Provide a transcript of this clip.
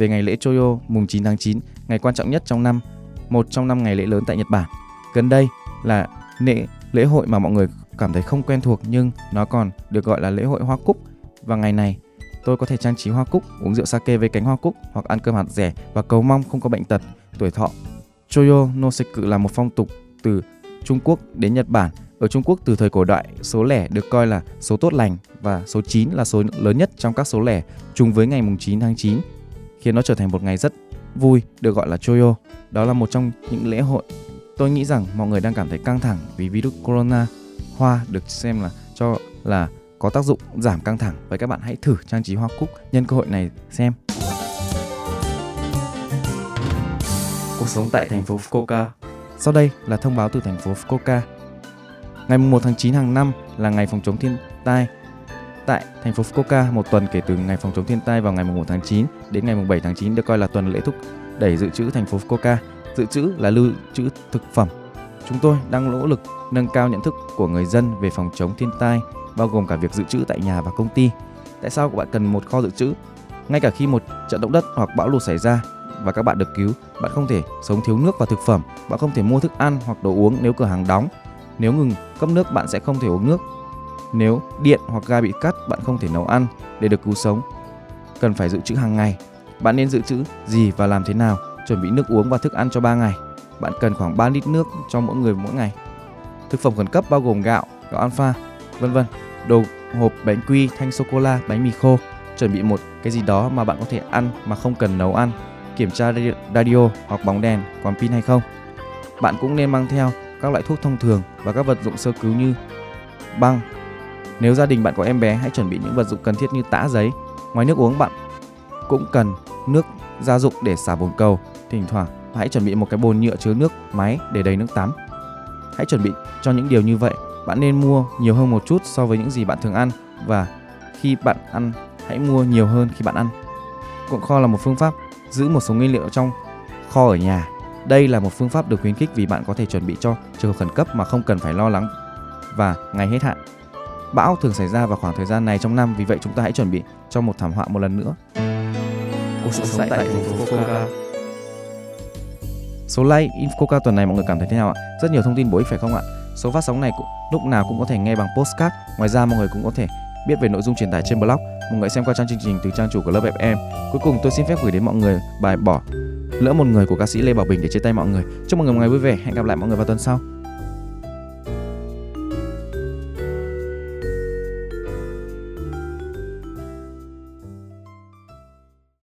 về ngày lễ Choyo mùng 9 tháng 9, ngày quan trọng nhất trong năm, một trong năm ngày lễ lớn tại Nhật Bản. Gần đây là lễ lễ hội mà mọi người cảm thấy không quen thuộc nhưng nó còn được gọi là lễ hội hoa cúc. Và ngày này, tôi có thể trang trí hoa cúc, uống rượu sake với cánh hoa cúc hoặc ăn cơm hạt rẻ và cầu mong không có bệnh tật, tuổi thọ. Choyo no Seku là một phong tục từ Trung Quốc đến Nhật Bản. Ở Trung Quốc từ thời cổ đại, số lẻ được coi là số tốt lành và số 9 là số lớn nhất trong các số lẻ, trùng với ngày mùng 9 tháng 9 khiến nó trở thành một ngày rất vui, được gọi là Choyo. Đó là một trong những lễ hội tôi nghĩ rằng mọi người đang cảm thấy căng thẳng vì virus corona. Hoa được xem là cho là có tác dụng giảm căng thẳng. Vậy các bạn hãy thử trang trí hoa cúc nhân cơ hội này xem. Cuộc sống tại thành phố Fukuoka. Sau đây là thông báo từ thành phố Fukuoka. Ngày 1 tháng 9 hàng năm là ngày phòng chống thiên tai tại thành phố Fukuoka một tuần kể từ ngày phòng chống thiên tai vào ngày 1 tháng 9 đến ngày 7 tháng 9 được coi là tuần lễ thúc đẩy dự trữ thành phố Fukuoka. Dự trữ là lưu trữ thực phẩm. Chúng tôi đang nỗ lực nâng cao nhận thức của người dân về phòng chống thiên tai, bao gồm cả việc dự trữ tại nhà và công ty. Tại sao các bạn cần một kho dự trữ? Ngay cả khi một trận động đất hoặc bão lụt xảy ra và các bạn được cứu, bạn không thể sống thiếu nước và thực phẩm, bạn không thể mua thức ăn hoặc đồ uống nếu cửa hàng đóng. Nếu ngừng cấp nước bạn sẽ không thể uống nước nếu điện hoặc ga bị cắt, bạn không thể nấu ăn để được cứu sống. Cần phải dự trữ hàng ngày. Bạn nên dự trữ gì và làm thế nào? Chuẩn bị nước uống và thức ăn cho 3 ngày. Bạn cần khoảng 3 lít nước cho mỗi người mỗi ngày. Thực phẩm khẩn cấp bao gồm gạo, gạo alpha, vân vân. Đồ hộp bánh quy, thanh sô cô la, bánh mì khô. Chuẩn bị một cái gì đó mà bạn có thể ăn mà không cần nấu ăn. Kiểm tra radio hoặc bóng đèn còn pin hay không. Bạn cũng nên mang theo các loại thuốc thông thường và các vật dụng sơ cứu như băng, nếu gia đình bạn có em bé, hãy chuẩn bị những vật dụng cần thiết như tã giấy. Ngoài nước uống, bạn cũng cần nước gia dụng để xả bồn cầu. Thỉnh thoảng, hãy chuẩn bị một cái bồn nhựa chứa nước máy để đầy nước tắm. Hãy chuẩn bị cho những điều như vậy. Bạn nên mua nhiều hơn một chút so với những gì bạn thường ăn và khi bạn ăn, hãy mua nhiều hơn khi bạn ăn. Cuộn kho là một phương pháp giữ một số nguyên liệu trong kho ở nhà. Đây là một phương pháp được khuyến khích vì bạn có thể chuẩn bị cho trường hợp khẩn cấp mà không cần phải lo lắng và ngày hết hạn. Bão thường xảy ra vào khoảng thời gian này trong năm, vì vậy chúng ta hãy chuẩn bị cho một thảm họa một lần nữa. Cuộc sống tại thành phố Fukuoka. Số like Infoca tuần này mọi người cảm thấy thế nào ạ? Rất nhiều thông tin bổ ích phải không ạ? Số phát sóng này cũng, lúc nào cũng có thể nghe bằng postcard. Ngoài ra mọi người cũng có thể biết về nội dung truyền tải trên blog. Mọi người xem qua trang chương trình từ trang chủ của lớp FM. Cuối cùng tôi xin phép gửi đến mọi người bài bỏ lỡ một người của ca sĩ Lê Bảo Bình để chia tay mọi người. Chúc mọi người một ngày vui vẻ. Hẹn gặp lại mọi người vào tuần sau.